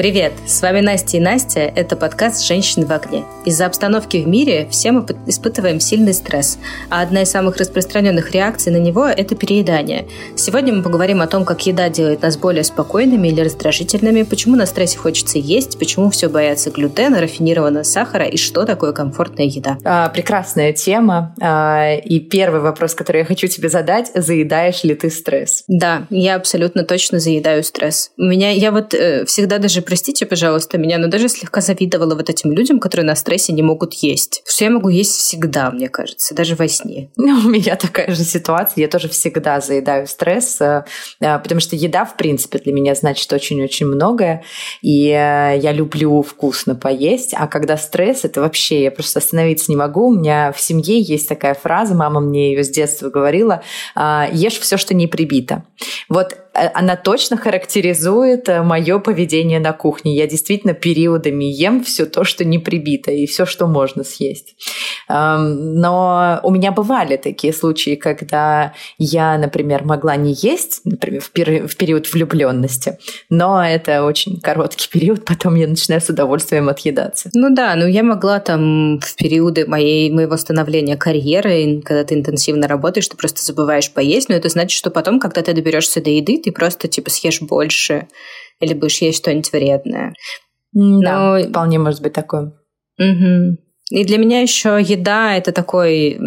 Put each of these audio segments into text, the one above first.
Привет! С вами Настя и Настя. Это подкаст «Женщины в огне». Из-за обстановки в мире все мы испытываем сильный стресс, а одна из самых распространенных реакций на него – это переедание. Сегодня мы поговорим о том, как еда делает нас более спокойными или раздражительными, почему на стрессе хочется есть, почему все боятся глютена, рафинированного сахара и что такое комфортная еда. А, прекрасная тема. А, и первый вопрос, который я хочу тебе задать – заедаешь ли ты стресс? Да, я абсолютно точно заедаю стресс. У меня, я вот э, всегда даже простите, пожалуйста, меня, но даже слегка завидовала вот этим людям, которые на стрессе не могут есть. Что я могу есть всегда, мне кажется, даже во сне. Ну, у меня такая же ситуация. Я тоже всегда заедаю стресс, э, э, потому что еда, в принципе, для меня значит очень-очень многое. И э, я люблю вкусно поесть, а когда стресс, это вообще, я просто остановиться не могу. У меня в семье есть такая фраза, мама мне ее с детства говорила, ешь все, что не прибито. Вот она точно характеризует мое поведение на кухне. Я действительно периодами ем все то, что не прибито, и все, что можно съесть. Но у меня бывали такие случаи, когда я, например, могла не есть, например, в период влюбленности, но это очень короткий период, потом я начинаю с удовольствием отъедаться. Ну да, ну я могла там в периоды моей, моего становления карьеры, когда ты интенсивно работаешь, ты просто забываешь поесть, но это значит, что потом, когда ты доберешься до еды, ты просто типа съешь больше или будешь есть что-нибудь вредное. Да, Но... вполне может быть такое. Угу. И для меня еще еда это такой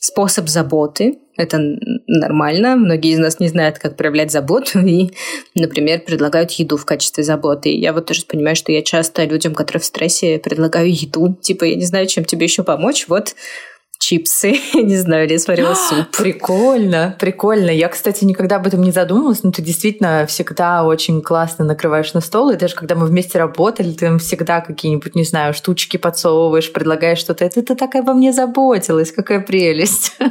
способ заботы. Это нормально. Многие из нас не знают, как проявлять заботу и, например, предлагают еду в качестве заботы. И я вот тоже понимаю, что я часто людям, которые в стрессе, предлагаю еду. Типа, я не знаю, чем тебе еще помочь. Вот чипсы, не знаю, или сварила суп. Прикольно, прикольно. Я, кстати, никогда об этом не задумывалась, но ты действительно всегда очень классно накрываешь на стол, и даже когда мы вместе работали, ты всегда какие-нибудь, не знаю, штучки подсовываешь, предлагаешь что-то. Это ты так обо мне заботилась, какая прелесть.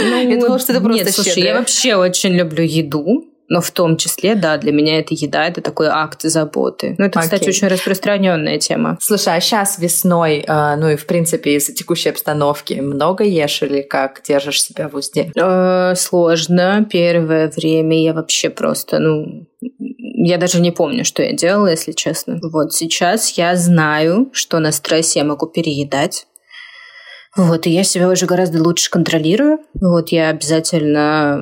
Ну, я думала, что это просто Нет, слушай, я вообще очень люблю еду. Но в том числе, да, для меня это еда, это такой акт заботы. Ну, это, okay. кстати, очень распространенная тема. Слушай, а сейчас весной, а, ну и в принципе из-за текущей обстановки, много ешь или как держишь себя в узде? Э, сложно. Первое время я вообще просто, ну, я даже не помню, что я делала, если честно. Вот сейчас я знаю, что на стрессе я могу переедать. Вот, и я себя уже гораздо лучше контролирую. Вот, я обязательно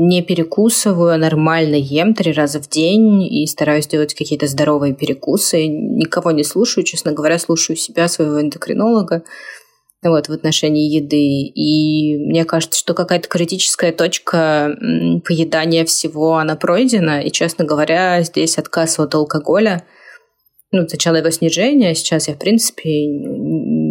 не перекусываю, а нормально ем три раза в день и стараюсь делать какие-то здоровые перекусы. Никого не слушаю, честно говоря, слушаю себя, своего эндокринолога вот, в отношении еды. И мне кажется, что какая-то критическая точка поедания всего, она пройдена. И, честно говоря, здесь отказ от алкоголя, ну, сначала его снижение, а сейчас я, в принципе,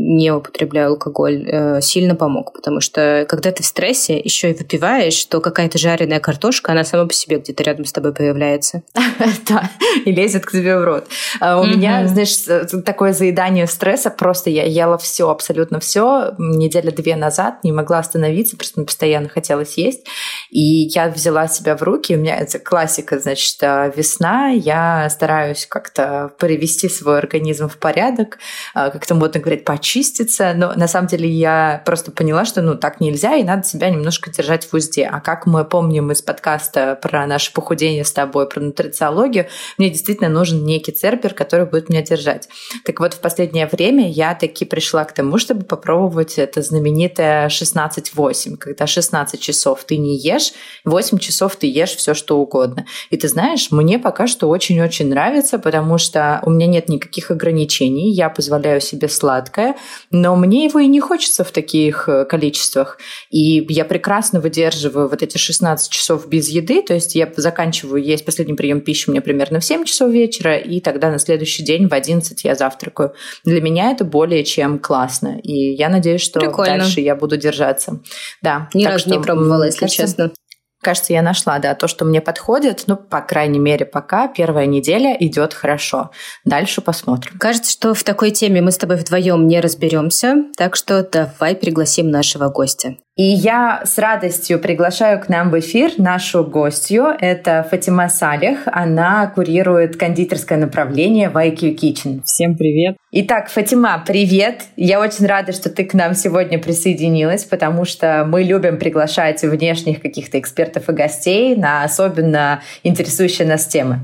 не употребляю алкоголь, э, сильно помог. Потому что когда ты в стрессе, еще и выпиваешь, то какая-то жареная картошка, она сама по себе где-то рядом с тобой появляется. Да, и лезет к тебе в рот. А у меня, знаешь, такое заедание стресса, просто я ела все, абсолютно все. Неделя две назад не могла остановиться, просто постоянно хотелось есть. И я взяла себя в руки. У меня это классика, значит, э, весна. Я стараюсь как-то привести свой организм в порядок, э, как-то модно говорить, почистить очиститься, но на самом деле я просто поняла, что ну так нельзя, и надо себя немножко держать в узде. А как мы помним из подкаста про наше похудение с тобой, про нутрициологию, мне действительно нужен некий церпер, который будет меня держать. Так вот, в последнее время я таки пришла к тому, чтобы попробовать это знаменитое 16-8, когда 16 часов ты не ешь, 8 часов ты ешь все что угодно. И ты знаешь, мне пока что очень-очень нравится, потому что у меня нет никаких ограничений, я позволяю себе сладкое, но мне его и не хочется в таких э, количествах. И я прекрасно выдерживаю вот эти 16 часов без еды, то есть я заканчиваю есть последний прием пищи мне примерно в 7 часов вечера, и тогда на следующий день в 11 я завтракаю. Для меня это более чем классно, и я надеюсь, что Прикольно. дальше я буду держаться. Да, Ни разу что, не пробовала, если кажется, честно. Кажется, я нашла, да, то, что мне подходит. Ну, по крайней мере, пока первая неделя идет хорошо. Дальше посмотрим. Кажется, что в такой теме мы с тобой вдвоем не разберемся, так что давай пригласим нашего гостя. И я с радостью приглашаю к нам в эфир нашу гостью. Это Фатима Салих. Она курирует кондитерское направление в IQ Kitchen. Всем привет. Итак, Фатима, привет. Я очень рада, что ты к нам сегодня присоединилась, потому что мы любим приглашать внешних каких-то экспертов и гостей на особенно интересующие нас темы.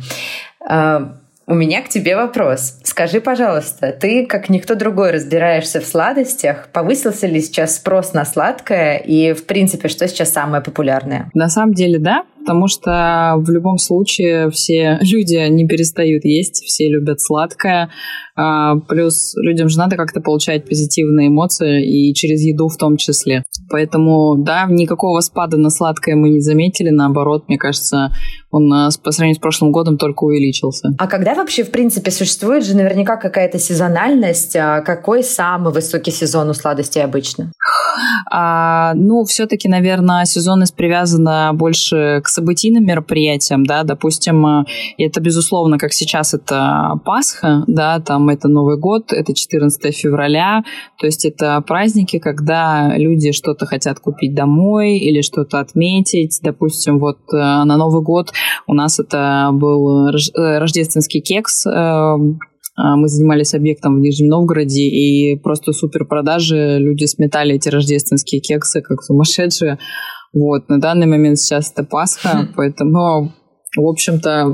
У меня к тебе вопрос. Скажи, пожалуйста, ты, как никто другой, разбираешься в сладостях. Повысился ли сейчас спрос на сладкое? И, в принципе, что сейчас самое популярное? На самом деле, да, потому что в любом случае все люди не перестают есть, все любят сладкое. А, плюс людям же надо как-то получать позитивные эмоции и через еду в том числе. Поэтому, да, никакого спада на сладкое мы не заметили. Наоборот, мне кажется, он а, по сравнению с прошлым годом только увеличился. А когда вообще, в принципе, существует же наверняка какая-то сезональность? А какой самый высокий сезон у сладостей обычно? А, ну, все-таки, наверное, сезонность привязана больше к событийным мероприятиям, да, допустим, э, это, безусловно, как сейчас это Пасха, да, там это Новый год, это 14 февраля, то есть это праздники, когда люди что-то хотят купить домой или что-то отметить, допустим, вот э, на Новый год у нас это был э, рождественский кекс, мы занимались объектом в Нижнем Новгороде, и просто супер продажи, люди сметали эти рождественские кексы, как сумасшедшие. Вот, на данный момент сейчас это Пасха, поэтому, в общем-то,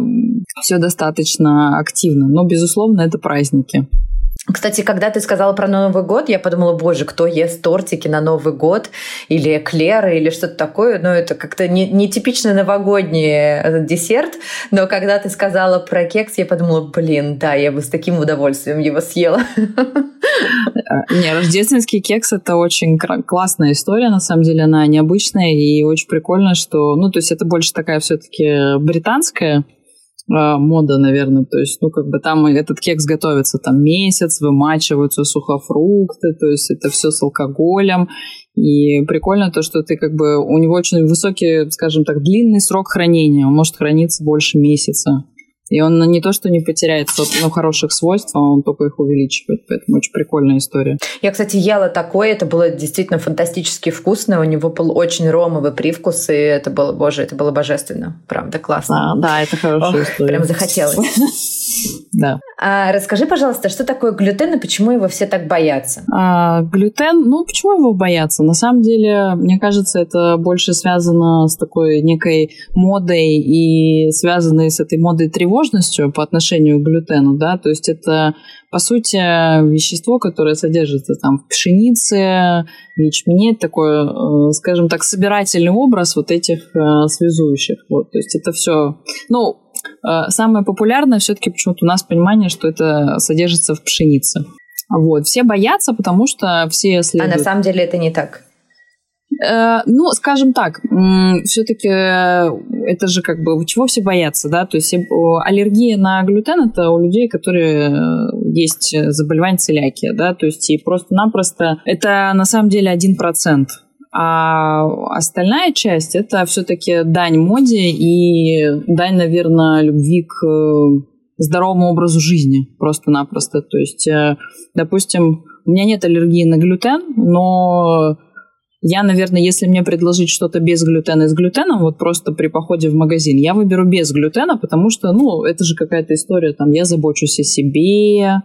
все достаточно активно. Но, безусловно, это праздники. Кстати, когда ты сказала про Новый год, я подумала, боже, кто ест тортики на Новый год или эклеры или что-то такое. Ну, это как-то не, не типичный новогодний э, десерт. Но когда ты сказала про кекс, я подумала, блин, да, я бы с таким удовольствием его съела. Э, не, рождественский кекс — это очень классная история, на самом деле она необычная и очень прикольно, что... Ну, то есть это больше такая все таки британская а, мода, наверное. То есть, ну, как бы там этот кекс готовится там месяц, вымачиваются сухофрукты, то есть это все с алкоголем. И прикольно то, что ты как бы... У него очень высокий, скажем так, длинный срок хранения. Он может храниться больше месяца. И он не то, что не потеряет ну, хороших свойств, а он только их увеличивает. Поэтому очень прикольная история. Я, кстати, ела такое. Это было действительно фантастически вкусно. У него был очень ромовый привкус, и это было, боже, это было божественно. Правда, классно. А, да, это хорошая Ох, история. Прям захотелось. Да. А расскажи, пожалуйста, что такое глютен и почему его все так боятся? А, глютен, ну почему его боятся? На самом деле, мне кажется, это больше связано с такой некой модой и связанной с этой модой тревожностью по отношению к глютену, да, то есть это по сути вещество, которое содержится там в пшенице, в ячмене, такой, э, скажем так, собирательный образ вот этих э, связующих, вот, то есть это все, ну Э, самое популярное все-таки почему-то у нас понимание, что это содержится в пшенице. Вот. Все боятся, потому что все следуют... А на самом деле это не так? Э, ну, скажем так, все-таки это же как бы чего все боятся, да? То есть аллергия на глютен это у людей, которые э, есть заболевание целиакия, да? То есть и просто-напросто это на самом деле один процент а остальная часть это все-таки дань моде и дань, наверное, любви к э, здоровому образу жизни просто-напросто. То есть, э, допустим, у меня нет аллергии на глютен, но я, наверное, если мне предложить что-то без глютена и с глютеном, вот просто при походе в магазин, я выберу без глютена, потому что, ну, это же какая-то история, там, я забочусь о себе,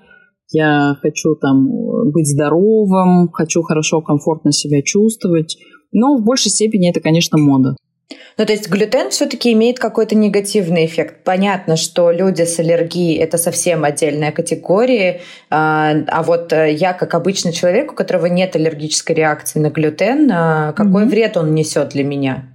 я хочу там быть здоровым, хочу хорошо, комфортно себя чувствовать. Но в большей степени это, конечно, мода. Ну, то есть глютен все-таки имеет какой-то негативный эффект. Понятно, что люди с аллергией это совсем отдельная категория, а, а вот э, я, как обычный человек, у которого нет аллергической реакции на глютен, а, какой mm-hmm. вред он несет для меня?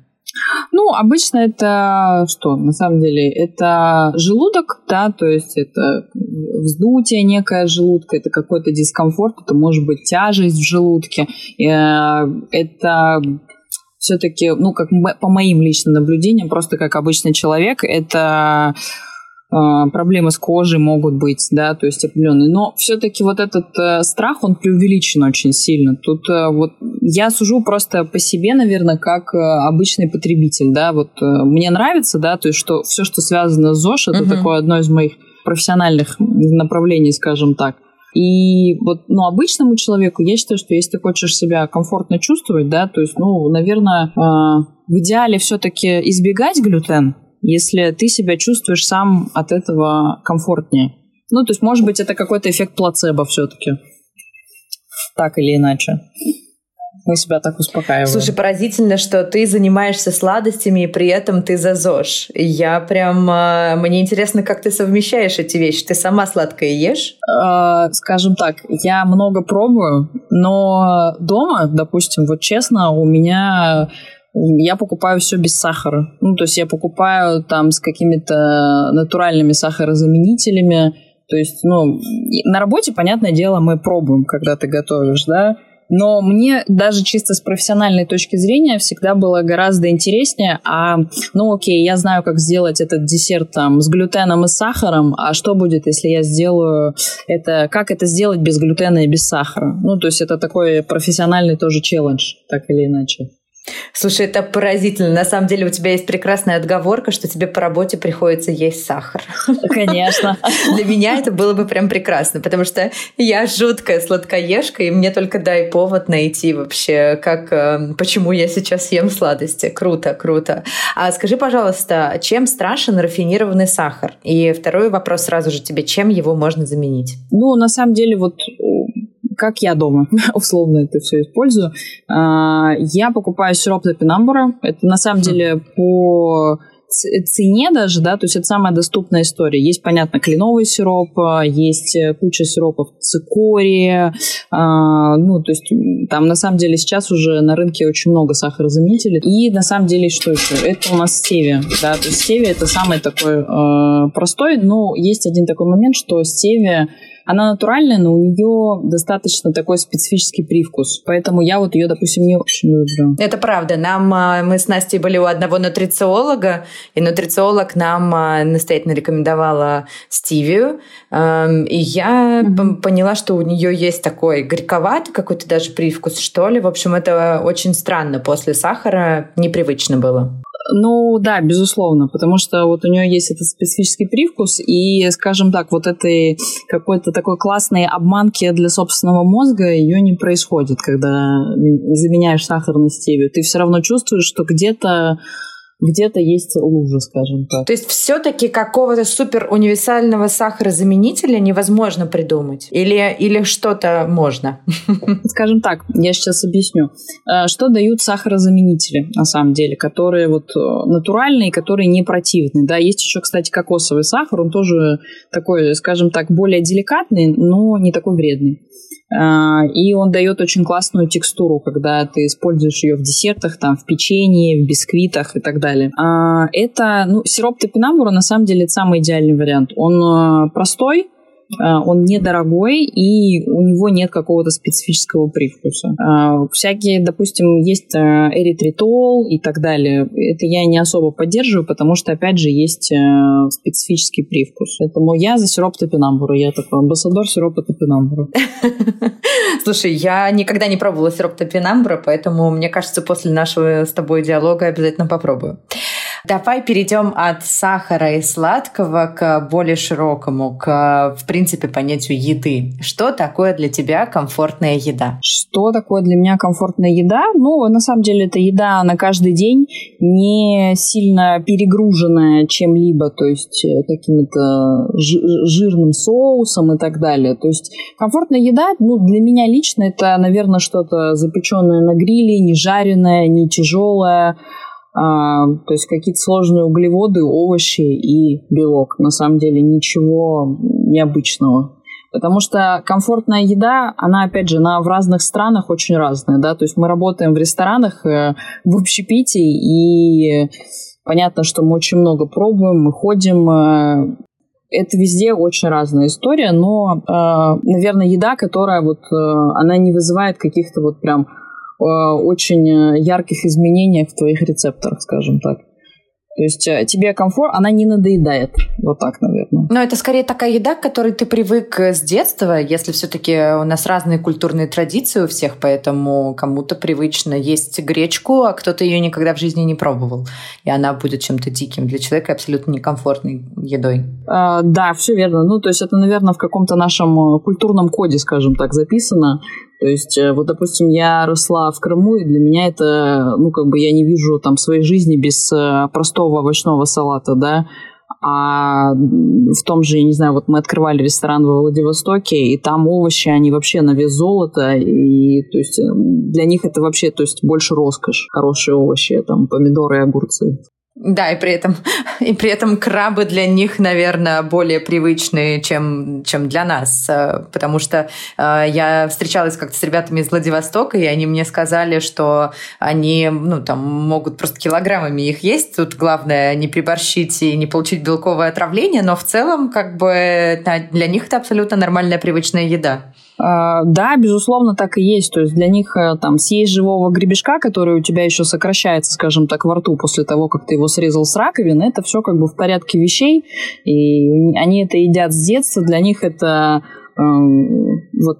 Ну, обычно это что, на самом деле, это желудок, да, то есть это вздутие некое желудка, это какой-то дискомфорт, это может быть тяжесть в желудке, э, это все-таки, ну, как по моим личным наблюдениям, просто как обычный человек, это а, проблемы с кожей могут быть, да, то есть определенные. Но все-таки вот этот э, страх, он преувеличен очень сильно. Тут э, вот я сужу просто по себе, наверное, как э, обычный потребитель, да, вот мне нравится, да, то есть что все, что связано с ЗОЖ, это угу. такое одно из моих профессиональных направлений, скажем так. И вот, ну, обычному человеку, я считаю, что если ты хочешь себя комфортно чувствовать, да, то есть, ну, наверное, э, в идеале все-таки избегать глютен, если ты себя чувствуешь сам от этого комфортнее. Ну, то есть, может быть, это какой-то эффект плацебо все-таки. Так или иначе. Мы себя так успокаиваем. Слушай, поразительно, что ты занимаешься сладостями, и при этом ты за ЗОЖ. Я прям... А, мне интересно, как ты совмещаешь эти вещи. Ты сама сладкое ешь? Э, скажем так, я много пробую, но дома, допустим, вот честно, у меня я покупаю все без сахара. Ну, то есть я покупаю там с какими-то натуральными сахарозаменителями. То есть, ну, на работе, понятное дело, мы пробуем, когда ты готовишь, да, но мне даже чисто с профессиональной точки зрения всегда было гораздо интереснее, а, ну окей, я знаю, как сделать этот десерт там с глютеном и сахаром, а что будет, если я сделаю это, как это сделать без глютена и без сахара? Ну, то есть это такой профессиональный тоже челлендж, так или иначе. Слушай, это поразительно. На самом деле у тебя есть прекрасная отговорка, что тебе по работе приходится есть сахар. Конечно. Для меня это было бы прям прекрасно, потому что я жуткая сладкоежка, и мне только дай повод найти вообще, как, э, почему я сейчас ем сладости. Круто, круто. А скажи, пожалуйста, чем страшен рафинированный сахар? И второй вопрос сразу же тебе, чем его можно заменить? Ну, на самом деле, вот как я дома условно это все использую. А, я покупаю сироп топинамбура. Это на самом деле по цене даже, да, то есть это самая доступная история. Есть, понятно, кленовый сироп, а, есть э, куча сиропов цикория, а, ну, то есть там на самом деле сейчас уже на рынке очень много сахарозаменителей. И на самом деле что еще? Это у нас стевия, да, то есть стевия это самый такой э, простой, но есть один такой момент, что стевия она натуральная, но у нее достаточно такой специфический привкус. Поэтому я вот ее, допустим, не очень люблю. Это правда. Нам, а, мы с Настей были у одного нутрициолога, и нутрициолог нам а, настоятельно рекомендовала стивию. И я mm-hmm. поняла, что у нее есть такой горьковатый какой-то даже привкус, что ли. В общем, это очень странно. После сахара непривычно было. Ну да, безусловно, потому что вот у нее есть этот специфический привкус, и, скажем так, вот этой какой-то такой классной обманки для собственного мозга ее не происходит, когда заменяешь сахар на стевию. Ты все равно чувствуешь, что где-то где-то есть лужа, скажем так. То есть все-таки какого-то супер универсального сахарозаменителя невозможно придумать? Или, или что-то можно? Скажем так, я сейчас объясню. Э, что дают сахарозаменители, на самом деле, которые вот э, натуральные, которые не противные. Да, есть еще, кстати, кокосовый сахар, он тоже такой, скажем так, более деликатный, но не такой вредный. А, и он дает очень классную текстуру, когда ты используешь ее в десертах, там, в печенье, в бисквитах и так далее. А, это, ну, сироп топинамбура на самом деле это самый идеальный вариант. Он а, простой, он недорогой, и у него нет какого-то специфического привкуса. А, всякие, допустим, есть а, эритритол и так далее. Это я не особо поддерживаю, потому что, опять же, есть специфический привкус. Поэтому я за сироп топинамбура. Я такой амбассадор сиропа топинамбура. Слушай, я никогда не пробовала сироп топинамбура, поэтому, мне кажется, после нашего с тобой диалога обязательно попробую. Давай перейдем от сахара и сладкого к более широкому, к, в принципе, понятию еды. Что такое для тебя комфортная еда? Что такое для меня комфортная еда? Ну, на самом деле, это еда на каждый день, не сильно перегруженная чем-либо, то есть э, каким-то жирным соусом и так далее. То есть комфортная еда, ну, для меня лично это, наверное, что-то запеченное на гриле, не жареное, не тяжелое, а, то есть какие-то сложные углеводы, овощи и белок. На самом деле ничего необычного. Потому что комфортная еда, она, опять же, она в разных странах очень разная, да, то есть мы работаем в ресторанах, э, в общепите, и понятно, что мы очень много пробуем, мы ходим, э, это везде очень разная история, но, э, наверное, еда, которая вот, она не вызывает каких-то вот прям очень э, ярких изменениях в твоих рецепторах, скажем так. То есть э, тебе комфорт, она не надоедает. Вот так, наверное. Но это скорее такая еда, к которой ты привык с детства, если все-таки у нас разные культурные традиции у всех, поэтому кому-то привычно есть гречку, а кто-то ее никогда в жизни не пробовал. И она будет чем-то диким для человека, абсолютно некомфортной едой. А, да, все верно. Ну, то есть это, наверное, в каком-то нашем культурном коде, скажем так, записано. То есть, э, вот, допустим, я росла в Крыму, и для меня это, ну, как бы я не вижу там своей жизни без э, простого овощного салата, да. а в том же, я не знаю, вот мы открывали ресторан во Владивостоке, и там овощи, они вообще на вес золота, и то есть для них это вообще, то есть больше роскошь, хорошие овощи, там помидоры и огурцы. Да, и при этом, и при этом крабы для них, наверное, более привычные, чем, чем для нас. Э, потому что э, я встречалась как-то с ребятами из Владивостока, и они мне сказали, что они ну, там, могут просто килограммами их есть. Тут главное не приборщить и не получить белковое отравление, но в целом как бы для них это абсолютно нормальная привычная еда. А, да, безусловно, так и есть. То есть для них э, там съесть живого гребешка, который у тебя еще сокращается, скажем так, во рту после того, как ты его срезал с раковины, это все как бы в порядке вещей. И они это едят с детства. Для них это эм, вот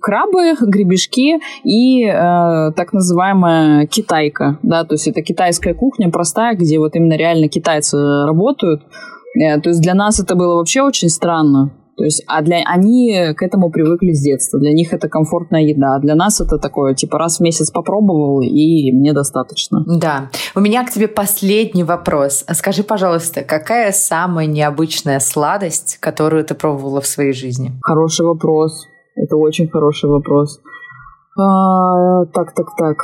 крабы, гребешки и э, так называемая китайка, да, то есть это китайская кухня простая, где вот именно реально китайцы работают. Э, то есть для нас это было вообще очень странно, то есть, а для они к этому привыкли с детства. Для них это комфортная еда. А для нас это такое, типа, раз в месяц попробовал, и мне достаточно. Да. У меня к тебе последний вопрос. Скажи, пожалуйста, какая самая необычная сладость, которую ты пробовала в своей жизни? Хороший вопрос. Это очень хороший вопрос. А, так, так, так.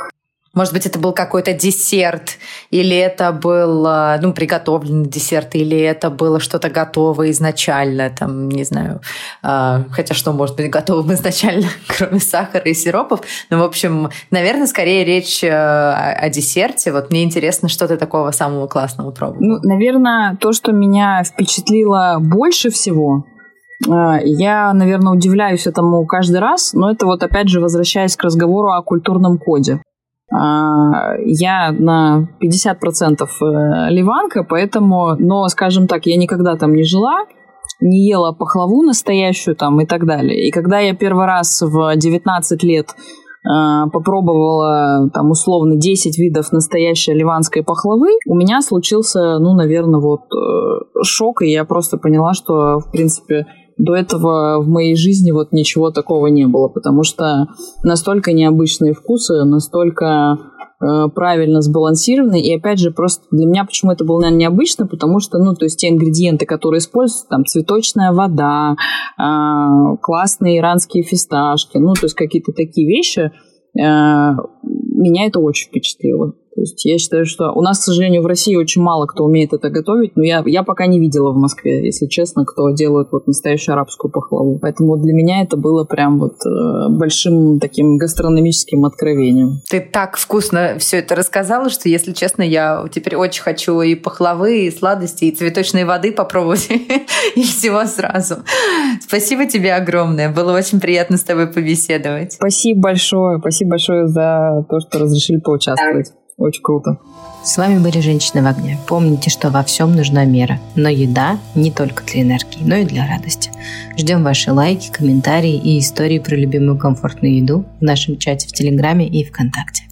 Может быть, это был какой-то десерт, или это был а, ну, приготовленный десерт, или это было что-то готовое изначально, там, не знаю, э, хотя что может быть готовым изначально, кроме сахара и сиропов. Но, в общем, наверное, скорее речь э, о десерте. Вот мне интересно, что ты такого самого классного пробовала. Ну, наверное, то, что меня впечатлило больше всего, я, наверное, удивляюсь этому каждый раз, но это вот опять же возвращаясь к разговору о культурном коде. А, я на 50% э, ливанка, поэтому, но, скажем так, я никогда там не жила, не ела пахлаву настоящую там и так далее. И когда я первый раз в 19 лет э, попробовала там условно 10 видов настоящей ливанской пахлавы, у меня случился, ну, наверное, вот э, шок, и я просто поняла, что, в принципе, до этого в моей жизни вот ничего такого не было, потому что настолько необычные вкусы, настолько э, правильно сбалансированы. И опять же, просто для меня почему это было, наверное, необычно, потому что, ну, то есть те ингредиенты, которые используются, там, цветочная вода, э, классные иранские фисташки, ну, то есть какие-то такие вещи, э, меня это очень впечатлило. То есть я считаю, что у нас, к сожалению, в России очень мало кто умеет это готовить, но я, я пока не видела в Москве, если честно, кто делает вот настоящую арабскую пахлаву. Поэтому для меня это было прям вот э, большим таким гастрономическим откровением. Ты так вкусно все это рассказала, что, если честно, я теперь очень хочу и пахлавы, и сладости, и цветочной воды попробовать, и всего сразу. Спасибо тебе огромное. Было очень приятно с тобой побеседовать. Спасибо большое. Спасибо большое за то, что разрешили поучаствовать. Очень круто. С вами были «Женщины в огне». Помните, что во всем нужна мера. Но еда не только для энергии, но и для радости. Ждем ваши лайки, комментарии и истории про любимую комфортную еду в нашем чате в Телеграме и ВКонтакте.